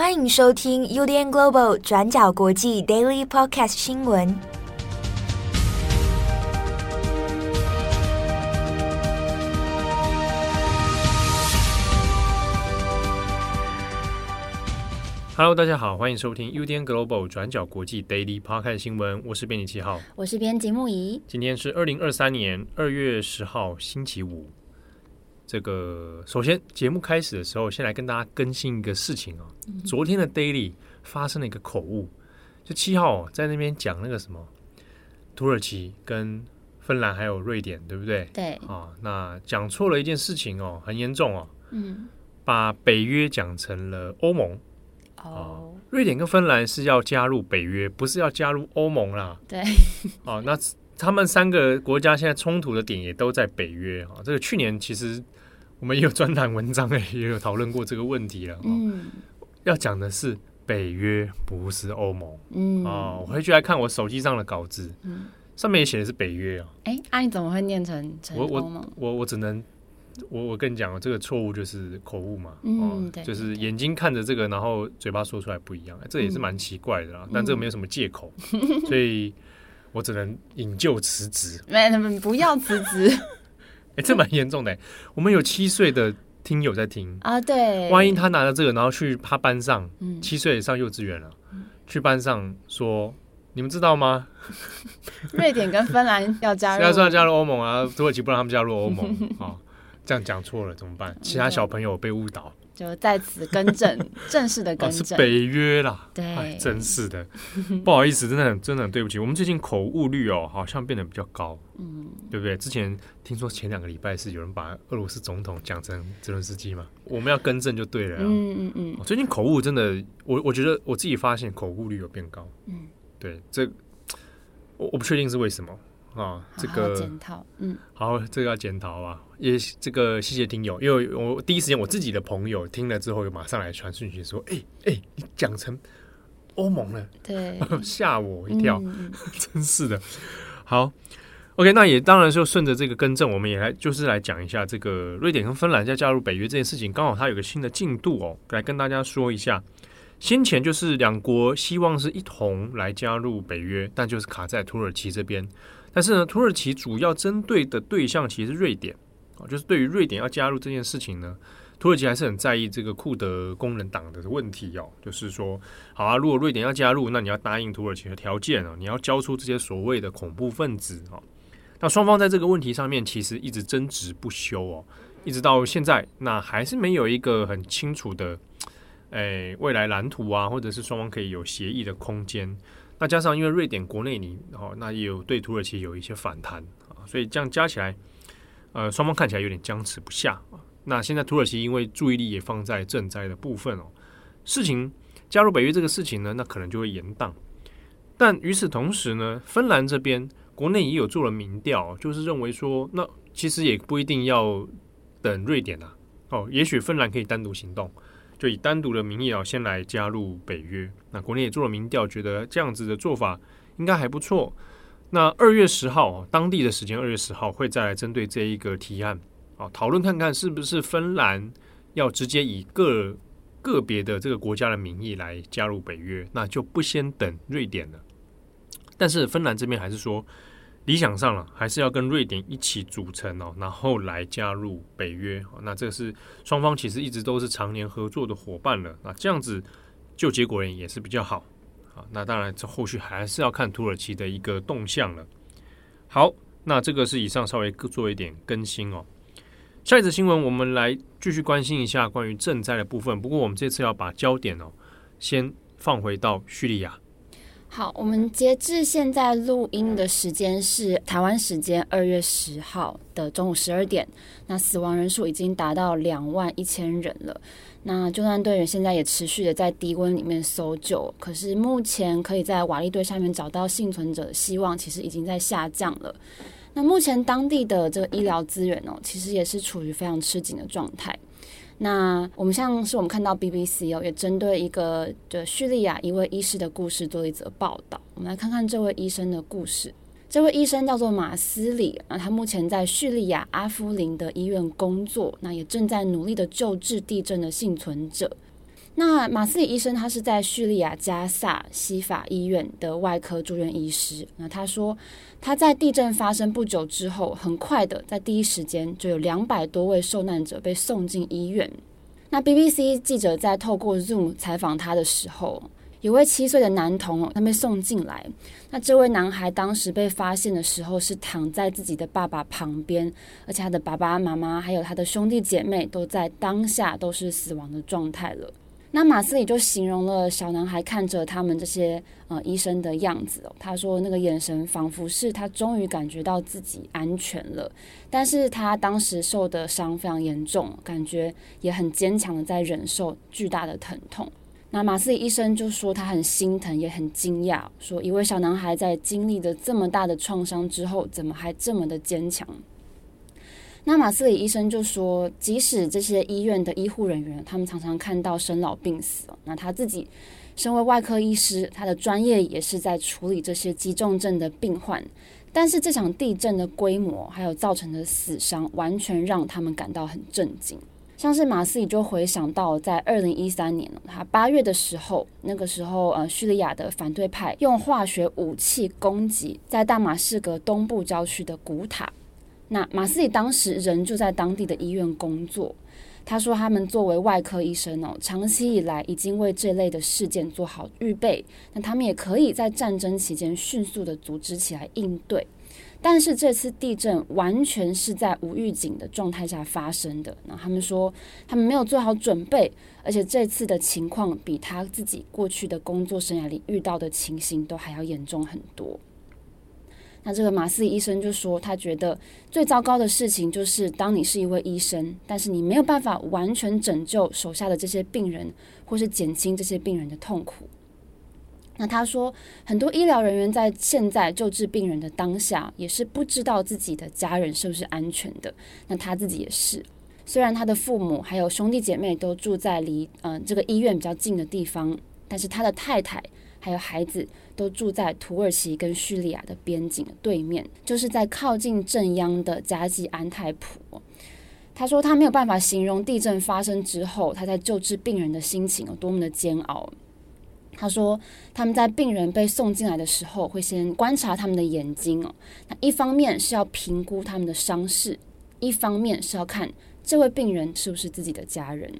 欢迎收听 UDN Global 转角国际 Daily Podcast 新闻。Hello，大家好，欢迎收听 UDN Global 转角国际 Daily Podcast 新闻。我是编辑七号，我是编辑木仪。今天是二零二三年二月十号，星期五。这个首先节目开始的时候，先来跟大家更新一个事情哦。嗯、昨天的 Daily 发生了一个口误，就七号在那边讲那个什么土耳其跟芬兰还有瑞典，对不对？对啊，那讲错了一件事情哦，很严重哦。嗯，把北约讲成了欧盟。哦，瑞典跟芬兰是要加入北约，不是要加入欧盟啦。对。哦，那他们三个国家现在冲突的点也都在北约啊。这个去年其实。我们也有专栏文章诶，也有讨论过这个问题了。嗯，要讲的是北约，不是欧盟。嗯，哦，我回去来看我手机上的稿子，嗯，上面也写的是北约哦。哎，那你怎么会念成成欧盟？我我我我只能，我我跟你讲，这个错误就是口误嘛。嗯，对，就是眼睛看着这个，然后嘴巴说出来不一样，这也是蛮奇怪的啦。但这个没有什么借口，所以我只能引咎辞职。没，不要辞职。哎，这蛮严重的。我们有七岁的听友在听啊，对。万一他拿了这个，然后去他班上，嗯，七岁上幼稚园了，去班上说：“你们知道吗？瑞典跟芬兰要加入，要说要加入欧盟啊，土耳其不让他们加入欧盟啊，这样讲错了怎么办？其他小朋友被误导。”就在此更正，正式的更正，哦、是北约啦。对，真是的，不好意思，真的很真的很对不起。我们最近口误率哦，好像变得比较高，嗯，对不对？之前听说前两个礼拜是有人把俄罗斯总统讲成泽伦斯基嘛，我们要更正就对了。嗯嗯嗯。最近口误真的，我我觉得我自己发现口误率有变高。嗯，对，这我我不确定是为什么。啊，这个检讨，嗯，好，这个要检讨啊，也这个谢谢听友，因为我第一时间我自己的朋友听了之后，又马上来传讯息说，哎哎，你讲成欧盟了，对，吓我一跳，嗯、真是的。好，OK，那也当然就顺着这个更正，我们也来就是来讲一下这个瑞典跟芬兰要加入北约这件事情，刚好它有个新的进度哦，来跟大家说一下。先前就是两国希望是一同来加入北约，但就是卡在土耳其这边。但是呢，土耳其主要针对的对象其实是瑞典啊，就是对于瑞典要加入这件事情呢，土耳其还是很在意这个库德工人党的问题哦。就是说，好啊，如果瑞典要加入，那你要答应土耳其的条件啊，你要交出这些所谓的恐怖分子啊。那双方在这个问题上面其实一直争执不休哦，一直到现在，那还是没有一个很清楚的诶未来蓝图啊，或者是双方可以有协议的空间。那加上因为瑞典国内你哦，那也有对土耳其有一些反弹啊，所以这样加起来，呃，双方看起来有点僵持不下啊。那现在土耳其因为注意力也放在赈灾的部分哦，事情加入北约这个事情呢，那可能就会延宕。但与此同时呢，芬兰这边国内也有做了民调，就是认为说，那其实也不一定要等瑞典啊，哦，也许芬兰可以单独行动。就以单独的名义啊，先来加入北约。那国内也做了民调，觉得这样子的做法应该还不错。那二月十号，当地的时间二月十号会再来针对这一个提案啊讨论看看是不是芬兰要直接以个个别的这个国家的名义来加入北约，那就不先等瑞典了。但是芬兰这边还是说。理想上了，还是要跟瑞典一起组成哦，然后来加入北约。那这是双方其实一直都是常年合作的伙伴了。那这样子就结果而言也是比较好。好，那当然这后续还是要看土耳其的一个动向了。好，那这个是以上稍微做一点更新哦。下一则新闻，我们来继续关心一下关于赈灾的部分。不过我们这次要把焦点哦，先放回到叙利亚。好，我们截至现在录音的时间是台湾时间二月十号的中午十二点。那死亡人数已经达到两万一千人了。那救难队员现在也持续的在低温里面搜救，可是目前可以在瓦砾堆下面找到幸存者的希望，其实已经在下降了。那目前当地的这个医疗资源哦，其实也是处于非常吃紧的状态。那我们像是我们看到 BBC 哦，也针对一个的叙利亚一位医师的故事做了一则报道。我们来看看这位医生的故事。这位医生叫做马斯里，那他目前在叙利亚阿夫林的医院工作，那也正在努力的救治地震的幸存者。那马斯里医生他是在叙利亚加萨西法医院的外科住院医师。那他说他在地震发生不久之后，很快的在第一时间就有两百多位受难者被送进医院。那 BBC 记者在透过 Zoom 采访他的时候，有位七岁的男童他被送进来。那这位男孩当时被发现的时候是躺在自己的爸爸旁边，而且他的爸爸妈妈还有他的兄弟姐妹都在当下都是死亡的状态了。那马斯里就形容了小男孩看着他们这些呃医生的样子，他说那个眼神仿佛是他终于感觉到自己安全了，但是他当时受的伤非常严重，感觉也很坚强的在忍受巨大的疼痛。那马斯里医生就说他很心疼，也很惊讶，说一位小男孩在经历了这么大的创伤之后，怎么还这么的坚强？那马斯里医生就说，即使这些医院的医护人员，他们常常看到生老病死，那他自己身为外科医师，他的专业也是在处理这些急重症的病患。但是这场地震的规模还有造成的死伤，完全让他们感到很震惊。像是马斯里就回想到，在二零一三年，他八月的时候，那个时候呃，叙利亚的反对派用化学武器攻击在大马士革东部郊区的古塔。那马斯里当时人就在当地的医院工作，他说他们作为外科医生哦，长期以来已经为这类的事件做好预备，那他们也可以在战争期间迅速的组织起来应对。但是这次地震完全是在无预警的状态下发生的，那他们说他们没有做好准备，而且这次的情况比他自己过去的工作生涯里遇到的情形都还要严重很多。那这个马斯医生就说，他觉得最糟糕的事情就是，当你是一位医生，但是你没有办法完全拯救手下的这些病人，或是减轻这些病人的痛苦。那他说，很多医疗人员在现在救治病人的当下，也是不知道自己的家人是不是安全的。那他自己也是，虽然他的父母还有兄弟姐妹都住在离嗯、这个医院比较近的地方，但是他的太太还有孩子。都住在土耳其跟叙利亚的边境对面，就是在靠近镇央的加济安泰普。他说他没有办法形容地震发生之后他在救治病人的心情有多么的煎熬。他说他们在病人被送进来的时候，会先观察他们的眼睛哦，那一方面是要评估他们的伤势，一方面是要看这位病人是不是自己的家人。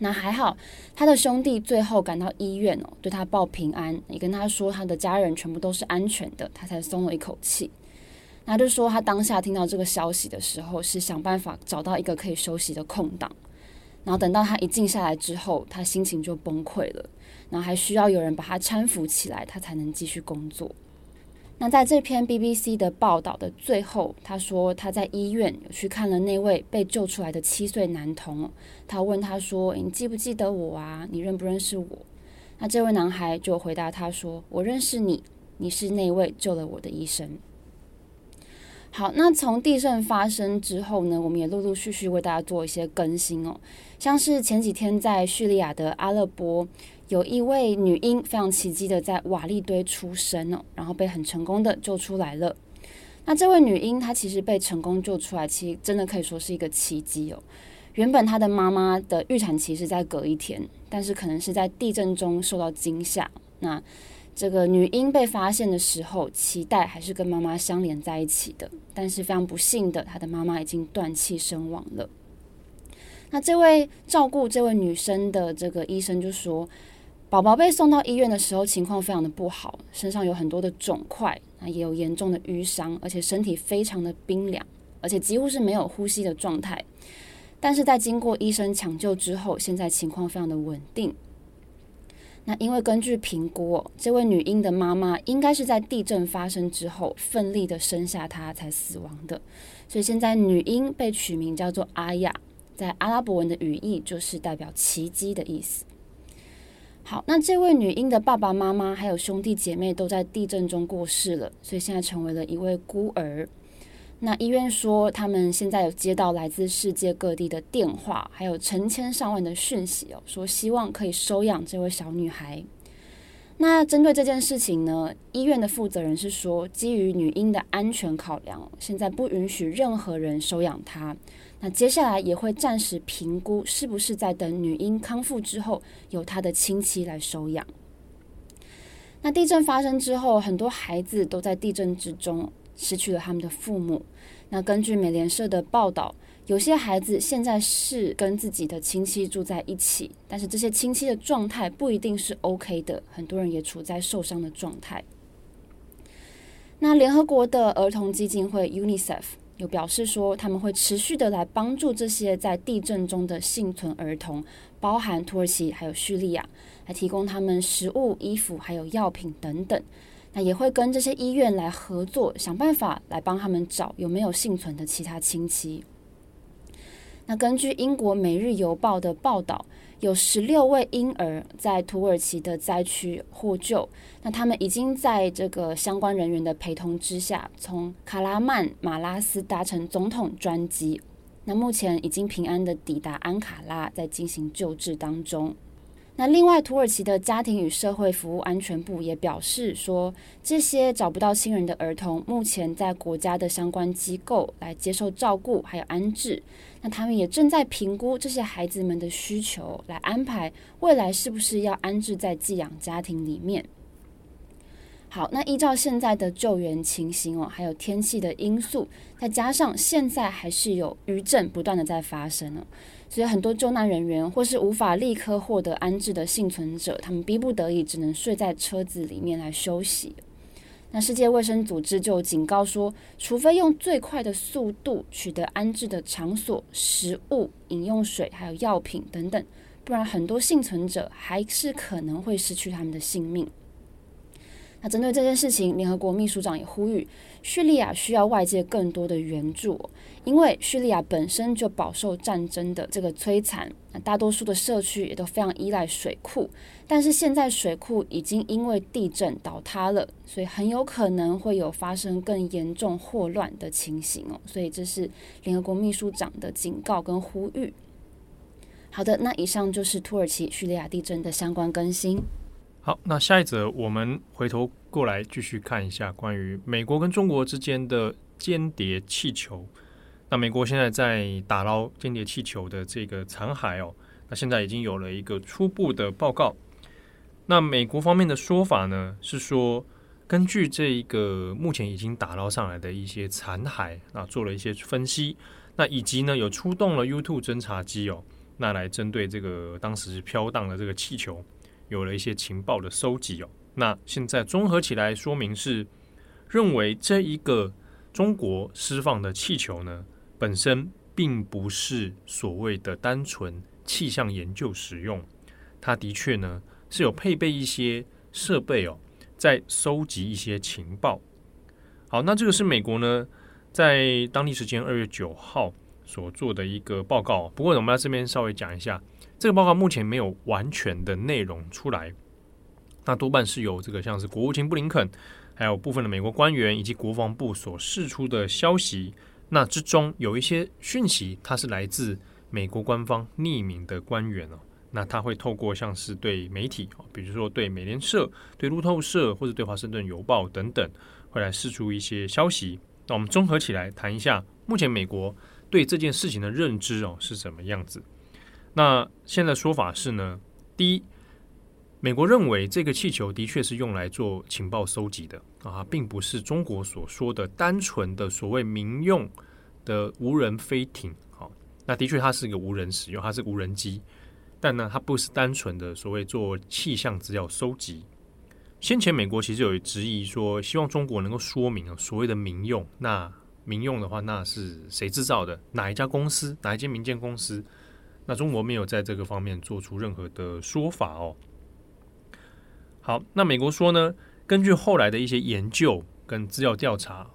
那还好，他的兄弟最后赶到医院哦，对他报平安，也跟他说他的家人全部都是安全的，他才松了一口气。那就说他当下听到这个消息的时候，是想办法找到一个可以休息的空档，然后等到他一静下来之后，他心情就崩溃了，然后还需要有人把他搀扶起来，他才能继续工作。那在这篇 BBC 的报道的最后，他说他在医院有去看了那位被救出来的七岁男童。他问他说：“你记不记得我啊？你认不认识我？”那这位男孩就回答他说：“我认识你，你是那位救了我的医生。”好，那从地震发生之后呢，我们也陆陆续续为大家做一些更新哦，像是前几天在叙利亚的阿勒颇。有一位女婴非常奇迹的在瓦砾堆出生哦，然后被很成功的救出来了。那这位女婴她其实被成功救出来，其实真的可以说是一个奇迹哦。原本她的妈妈的预产期是在隔一天，但是可能是在地震中受到惊吓。那这个女婴被发现的时候，脐带还是跟妈妈相连在一起的，但是非常不幸的，她的妈妈已经断气身亡了。那这位照顾这位女生的这个医生就说。宝宝被送到医院的时候，情况非常的不好，身上有很多的肿块，啊，也有严重的淤伤，而且身体非常的冰凉，而且几乎是没有呼吸的状态。但是在经过医生抢救之后，现在情况非常的稳定。那因为根据评估，这位女婴的妈妈应该是在地震发生之后奋力的生下她才死亡的，所以现在女婴被取名叫做阿亚，在阿拉伯文的语义就是代表奇迹的意思。好，那这位女婴的爸爸妈妈还有兄弟姐妹都在地震中过世了，所以现在成为了一位孤儿。那医院说，他们现在有接到来自世界各地的电话，还有成千上万的讯息哦，说希望可以收养这位小女孩。那针对这件事情呢，医院的负责人是说，基于女婴的安全考量，现在不允许任何人收养她。那接下来也会暂时评估是不是在等女婴康复之后，由她的亲戚来收养。那地震发生之后，很多孩子都在地震之中失去了他们的父母。那根据美联社的报道，有些孩子现在是跟自己的亲戚住在一起，但是这些亲戚的状态不一定是 OK 的，很多人也处在受伤的状态。那联合国的儿童基金会 UNICEF 有表示说，他们会持续的来帮助这些在地震中的幸存儿童，包含土耳其还有叙利亚，来提供他们食物、衣服还有药品等等。那也会跟这些医院来合作，想办法来帮他们找有没有幸存的其他亲戚。那根据英国《每日邮报》的报道，有十六位婴儿在土耳其的灾区获救。那他们已经在这个相关人员的陪同之下，从卡拉曼马拉斯搭乘总统专机。那目前已经平安的抵达安卡拉，在进行救治当中。那另外，土耳其的家庭与社会服务安全部也表示说，这些找不到亲人的儿童目前在国家的相关机构来接受照顾，还有安置。那他们也正在评估这些孩子们的需求，来安排未来是不是要安置在寄养家庭里面。好，那依照现在的救援情形哦，还有天气的因素，再加上现在还是有余震不断的在发生哦。所以很多救难人员或是无法立刻获得安置的幸存者，他们逼不得已只能睡在车子里面来休息。那世界卫生组织就警告说，除非用最快的速度取得安置的场所、食物、饮用水还有药品等等，不然很多幸存者还是可能会失去他们的性命。那针对这件事情，联合国秘书长也呼吁，叙利亚需要外界更多的援助，因为叙利亚本身就饱受战争的这个摧残，那大多数的社区也都非常依赖水库，但是现在水库已经因为地震倒塌了，所以很有可能会有发生更严重霍乱的情形哦，所以这是联合国秘书长的警告跟呼吁。好的，那以上就是土耳其叙利亚地震的相关更新。好，那下一则我们回头过来继续看一下关于美国跟中国之间的间谍气球。那美国现在在打捞间谍气球的这个残骸哦，那现在已经有了一个初步的报告。那美国方面的说法呢，是说根据这一个目前已经打捞上来的一些残骸啊，做了一些分析，那以及呢有出动了 U2 侦察机哦，那来针对这个当时飘荡的这个气球。有了一些情报的收集哦，那现在综合起来说明是认为这一个中国释放的气球呢，本身并不是所谓的单纯气象研究使用，它的确呢是有配备一些设备哦，在收集一些情报。好，那这个是美国呢在当地时间二月九号所做的一个报告，不过我们在这边稍微讲一下。这个报告目前没有完全的内容出来，那多半是由这个像是国务卿布林肯，还有部分的美国官员以及国防部所释出的消息。那之中有一些讯息，它是来自美国官方匿名的官员哦。那他会透过像是对媒体，比如说对美联社、对路透社或者对华盛顿邮报等等，会来释出一些消息。那我们综合起来谈一下，目前美国对这件事情的认知哦是什么样子？那现在说法是呢，第一，美国认为这个气球的确是用来做情报收集的啊，并不是中国所说的单纯的所谓民用的无人飞艇。好，那的确它是一个无人使用，它是无人机，但呢，它不是单纯的所谓做气象资料收集。先前美国其实有质疑说，希望中国能够说明啊所谓的民用。那民用的话，那是谁制造的？哪一家公司？哪一间民间公司？那中国没有在这个方面做出任何的说法哦。好，那美国说呢，根据后来的一些研究跟资料调查，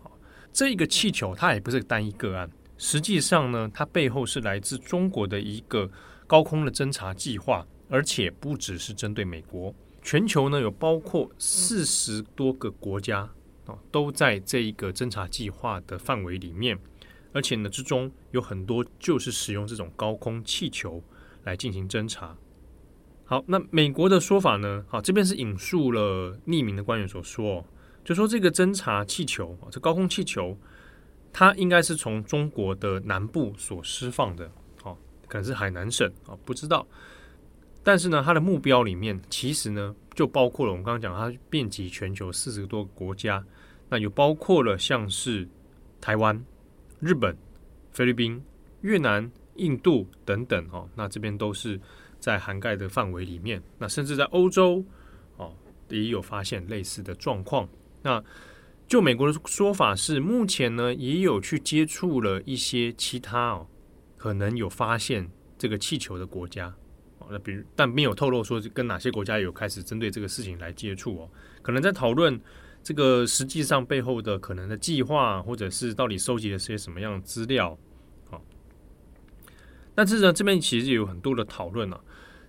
这个气球它也不是单一个案，实际上呢，它背后是来自中国的一个高空的侦察计划，而且不只是针对美国，全球呢有包括四十多个国家啊，都在这一个侦察计划的范围里面。而且呢，之中有很多就是使用这种高空气球来进行侦查。好，那美国的说法呢？好，这边是引述了匿名的官员所说，就说这个侦察气球，这高空气球，它应该是从中国的南部所释放的，好，可能是海南省啊，不知道。但是呢，它的目标里面其实呢，就包括了我们刚刚讲，它遍及全球四十多个国家，那有包括了像是台湾、日本、菲律宾、越南、印度等等，哦，那这边都是在涵盖的范围里面。那甚至在欧洲，哦，也有发现类似的状况。那就美国的说法是，目前呢也有去接触了一些其他哦，可能有发现这个气球的国家哦。那比如，但没有透露说跟哪些国家有开始针对这个事情来接触哦，可能在讨论这个实际上背后的可能的计划，或者是到底收集了些什么样的资料。好，但是呢，这边其实有很多的讨论啊，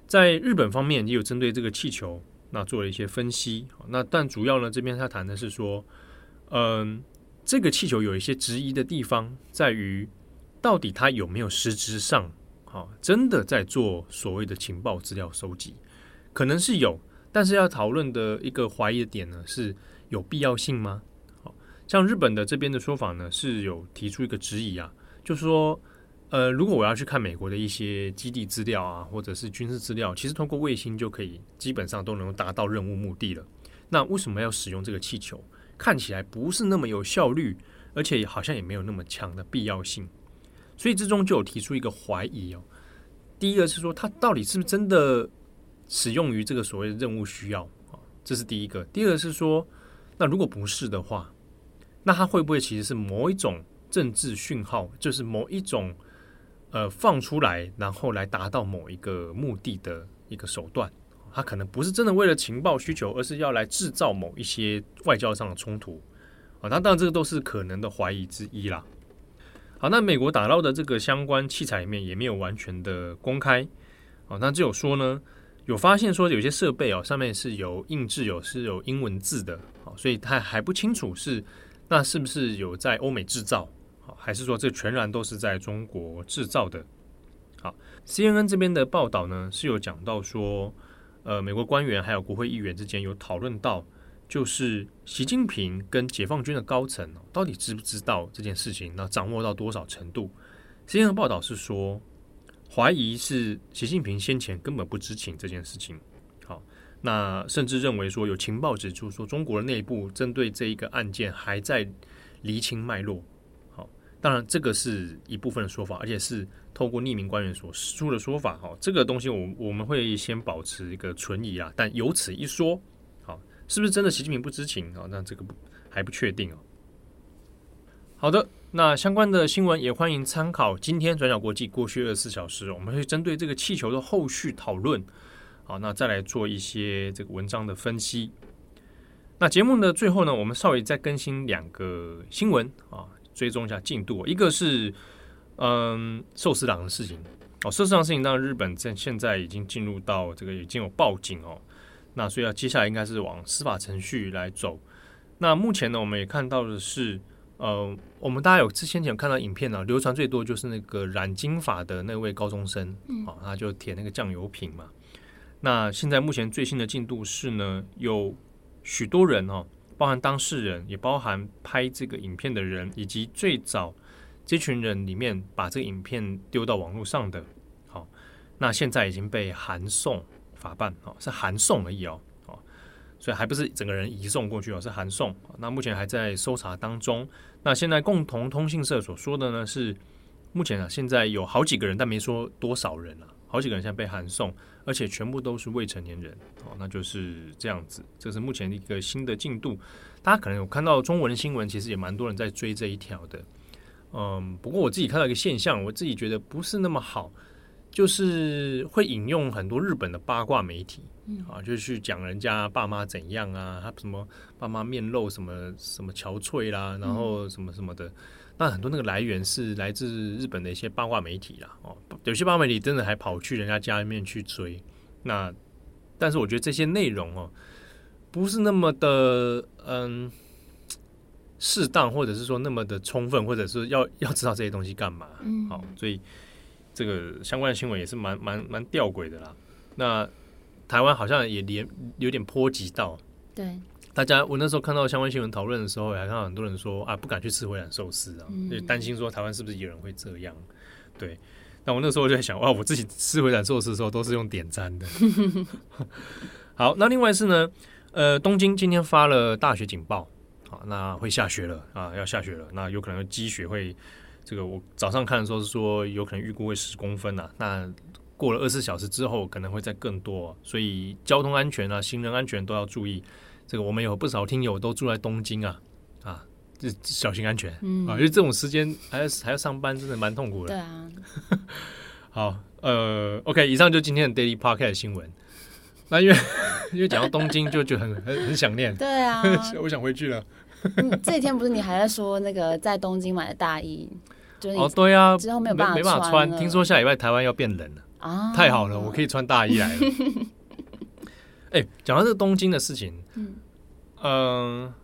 在日本方面也有针对这个气球那做了一些分析。那但主要呢，这边他谈的是说，嗯，这个气球有一些质疑的地方，在于到底它有没有实质上。啊，真的在做所谓的情报资料收集，可能是有，但是要讨论的一个怀疑的点呢，是有必要性吗？好，像日本的这边的说法呢，是有提出一个质疑啊，就是说，呃，如果我要去看美国的一些基地资料啊，或者是军事资料，其实通过卫星就可以，基本上都能够达到任务目的了。那为什么要使用这个气球？看起来不是那么有效率，而且好像也没有那么强的必要性。所以之中就有提出一个怀疑哦。第一个是说，它到底是不是真的使用于这个所谓的任务需要啊？这是第一个。第二个是说，那如果不是的话，那它会不会其实是某一种政治讯号，就是某一种呃放出来，然后来达到某一个目的的一个手段？它可能不是真的为了情报需求，而是要来制造某一些外交上的冲突啊。那当然，这个都是可能的怀疑之一啦。好，那美国打捞的这个相关器材里面也没有完全的公开，好，那只有说呢，有发现说有些设备哦，上面是有印制有是有英文字的，好，所以他还不清楚是那是不是有在欧美制造，好，还是说这全然都是在中国制造的。好，CNN 这边的报道呢是有讲到说，呃，美国官员还有国会议员之间有讨论到。就是习近平跟解放军的高层到底知不知道这件事情？那掌握到多少程度？CNN 报道是说，怀疑是习近平先前根本不知情这件事情。那甚至认为说有情报指出说，中国的内部针对这一个案件还在厘清脉络。好，当然这个是一部分的说法，而且是透过匿名官员所出的说法。好，这个东西我我们会先保持一个存疑啊，但由此一说。好是不是真的习近平不知情啊？那这个不还不确定哦。好的，那相关的新闻也欢迎参考今天转角国际过去二十四小时，我们会针对这个气球的后续讨论，好，那再来做一些这个文章的分析。那节目的最后呢，我们稍微再更新两个新闻啊，追踪一下进度。一个是嗯寿司郎的事情哦，寿司郎的事情，当然日本在现在已经进入到这个已经有报警哦。那所以要，接下来应该是往司法程序来走。那目前呢，我们也看到的是，呃，我们大家有之前有看到影片呢，流传最多就是那个染金发的那位高中生，嗯，啊，他就舔那个酱油瓶嘛。那现在目前最新的进度是呢，有许多人哦，包含当事人，也包含拍这个影片的人，以及最早这群人里面把这个影片丢到网络上的，好，那现在已经被函送。法办哦，是函送而已哦，哦，所以还不是整个人移送过去哦，是函送。那目前还在搜查当中。那现在共同通讯社所说的呢是，目前啊现在有好几个人，但没说多少人啊，好几个人现在被函送，而且全部都是未成年人哦，那就是这样子。这是目前的一个新的进度。大家可能有看到中文的新闻，其实也蛮多人在追这一条的。嗯，不过我自己看到一个现象，我自己觉得不是那么好。就是会引用很多日本的八卦媒体，啊，就去讲人家爸妈怎样啊，他什么爸妈面露什么什么憔悴啦，然后什么什么的。那很多那个来源是来自日本的一些八卦媒体啦，哦，有些八卦媒体真的还跑去人家家里面去追。那但是我觉得这些内容哦，不是那么的嗯适当，或者是说那么的充分，或者是要 要知道这些东西干嘛？好，所以。这个相关的新闻也是蛮蛮蛮吊诡的啦。那台湾好像也连有点波及到，对大家我那时候看到相关新闻讨论的时候，还看到很多人说啊，不敢去吃回转寿司啊，就担心说台湾是不是有人会这样？对。那我那时候就在想，哇，我自己吃回转寿司的时候都是用点餐的。好，那另外是呢，呃，东京今天发了大雪警报，好，那会下雪了啊，要下雪了，那有可能积雪会，这个我早上看的时候是说有可能预估会十公分呐、啊，那过了二十四小时之后可能会再更多，所以交通安全啊，行人安全都要注意。这个我们有不少听友都住在东京啊，啊。这小心安全，嗯啊，因为这种时间还要还要上班，真的蛮痛苦的。对啊，好，呃，OK，以上就今天的 Daily Podcast 的新闻。那因为 因为讲到东京就，就就很很很想念。对啊，我想回去了。嗯，这几天不是你还在说那个在东京买的大衣？就是哦，对啊，之后没有办法没办法穿。听说下礼拜台湾要变冷了啊，太好了，我可以穿大衣来了。哎，讲到这个东京的事情，嗯。呃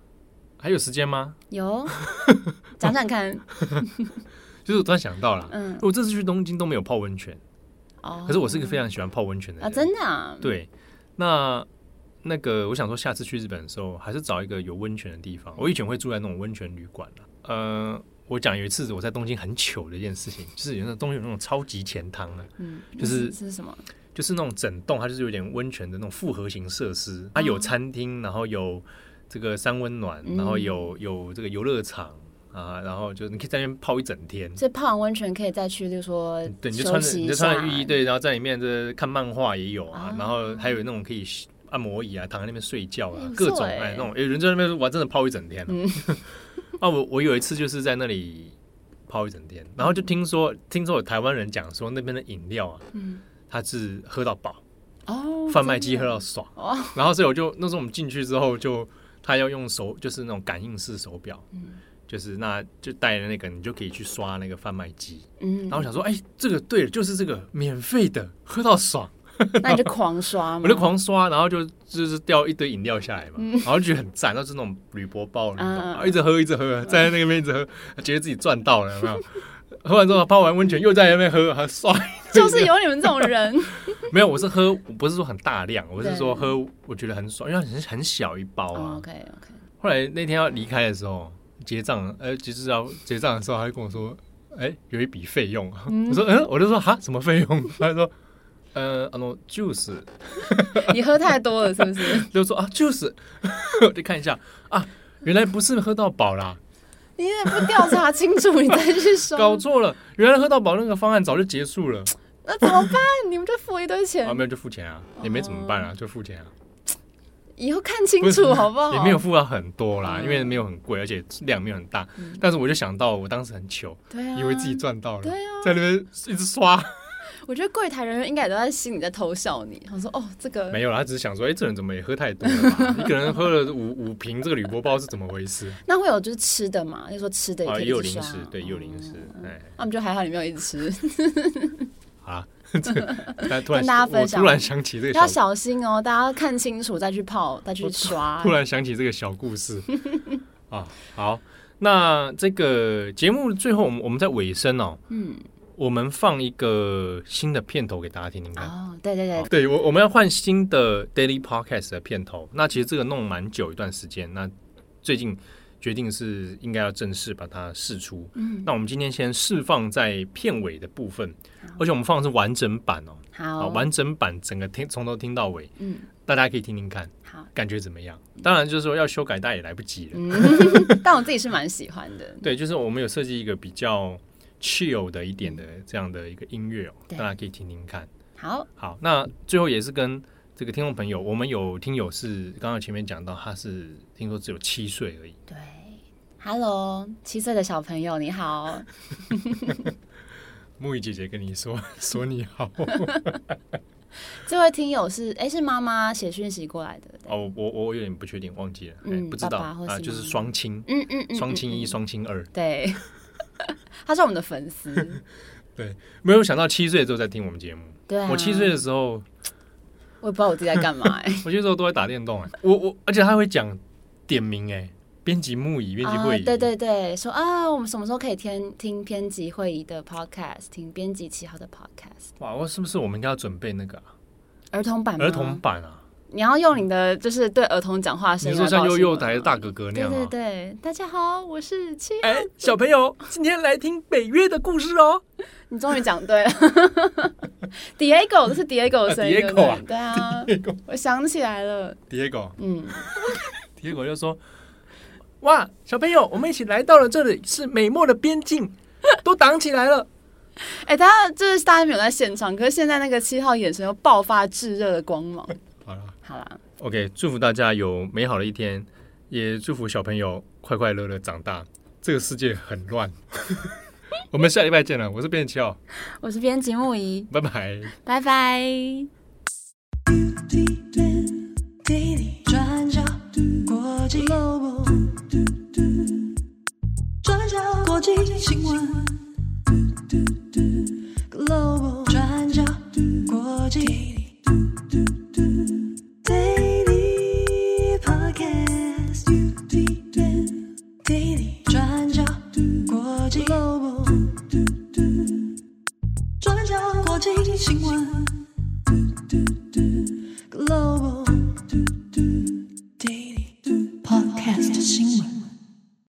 还有时间吗？有，讲讲看。就是我突然想到了，嗯，我这次去东京都没有泡温泉，哦，可是我是一个非常喜欢泡温泉的人啊，真的啊。对，那那个我想说，下次去日本的时候，还是找一个有温泉的地方。我以前会住在那种温泉旅馆的。呃，我讲有一次我在东京很糗的一件事情，就是有那东京有那种超级钱汤的，嗯，就是是什么？就是那种整栋它就是有点温泉的那种复合型设施，它有餐厅，然后有。这个三温暖，然后有有这个游乐场啊，然后就你可以在那边泡一整天。所以泡完温泉可以再去，就是说，对，你就穿着你就穿着浴衣，对，然后在里面这看漫画也有啊，然后还有那种可以按摩椅啊，躺在那边睡觉啊，各种哎那种，有人在那边玩，真的泡一整天。啊，我我有一次就是在那里泡一整天，然后就听说听说有台湾人讲说那边的饮料啊，嗯，他是喝到饱哦，贩卖机喝到爽。哦，然后所以我就那时候我们进去之后就。他要用手，就是那种感应式手表，嗯，就是那就带了那个，你就可以去刷那个贩卖机，嗯，然后我想说，哎、欸，这个对了，就是这个免费的，喝到爽，那你就狂刷嘛，我就狂刷，然后就就是掉一堆饮料下来嘛，嗯、然后就觉得很赞，那是那种铝箔包，然后、啊、一直喝一直喝，站在那个边一直喝，觉得自己赚到了，有没有？喝完之后泡完温泉又在那边喝，还刷，就是有你们这种人。没有，我是喝，我不是说很大量，我是说喝，我觉得很爽，因为很很小一包啊。OK OK。后来那天要离开的时候结账，呃，就是要结账的时候，他就跟我说，哎，有一笔费用。我说，嗯，我就说，哈，什么费用？他就说，呃，啊，no juice。你喝太多了是不是？就说啊，juice。我就看一下啊，原来不是喝到饱啦。你也不调查清楚，你再去说。搞错了，原来喝到饱那个方案早就结束了。那怎么办？你们就付一堆钱？啊，没有就付钱啊，也没怎么办啊，就付钱啊。以后看清楚好不好？也没有付到很多啦，因为没有很贵，而且量没有很大。但是我就想到，我当时很糗，对啊，以为自己赚到了，对啊，在那边一直刷。我觉得柜台人员应该也都在心里在偷笑你。他说：“哦，这个没有，他只是想说，哎，这人怎么也喝太多了？一个人喝了五五瓶这个铝箔包是怎么回事？”那会有就是吃的嘛？就说吃的也有零食，对，也有零食。哎，那我们就还好，你没有一直吃。啊，这个跟大家分享。突然想起这个，要小心哦，大家看清楚再去泡，再去刷。突然想起这个小故事啊，好，那这个节目最后，我们我们在尾声哦，嗯。我们放一个新的片头给大家听听看。哦，对对对，对我我们要换新的 Daily Podcast 的片头。那其实这个弄蛮久一段时间，那最近决定是应该要正式把它试出。嗯，那我们今天先释放在片尾的部分，而且我们放的是完整版哦。好，完整版整个听从头听到尾。嗯，大家可以听听看，好，感觉怎么样？当然就是说要修改，大家也来不及了。嗯，但我自己是蛮喜欢的。对，就是我们有设计一个比较。Chill 的一点的这样的一个音乐哦，大家可以听听看。好，好，那最后也是跟这个听众朋友，我们有听友是刚刚前面讲到，他是听说只有七岁而已。对，Hello，七岁的小朋友你好。木鱼姐姐跟你说 说你好。这位听友是哎，是妈妈写讯息过来的。哦，我我有点不确定，忘记了，嗯，不知道啊，就是双亲，嗯嗯，双亲一，双亲二，对。他是我们的粉丝，对，没有想到七岁的时候在听我们节目。对啊，我七岁的时候，我也不知道我自己在干嘛。我那时候都在打电动哎、欸，我我，而且他会讲点名哎、欸，编辑木椅，编辑会议、啊，对对对，说啊，我们什么时候可以听听编辑会议的 podcast，听编辑七号的 podcast。哇，我是不是我们应该要准备那个、啊、儿童版？儿童版啊，你要用你的就是对儿童讲话声音，你说像幼幼台的大哥哥那样吗？对对对，大家好，我是七。哎，小朋友，今天来听北约的故事哦。你终于讲对了，Diego 这是 Diego 的声音，Diego 啊，对啊，我想起来了，Diego，嗯，Diego 就说：“哇，小朋友，我们一起来到了这里，是美墨的边境，都挡起来了。”哎，大家就是大家没有在现场，可是现在那个七号眼神又爆发炙热的光芒。好了，，OK，祝福大家有美好的一天，也祝福小朋友快快乐乐长大。这个世界很乱，我们下礼拜见了。我是编辑七号，我是编辑木仪，拜拜，拜拜。转角国际转角国际新闻转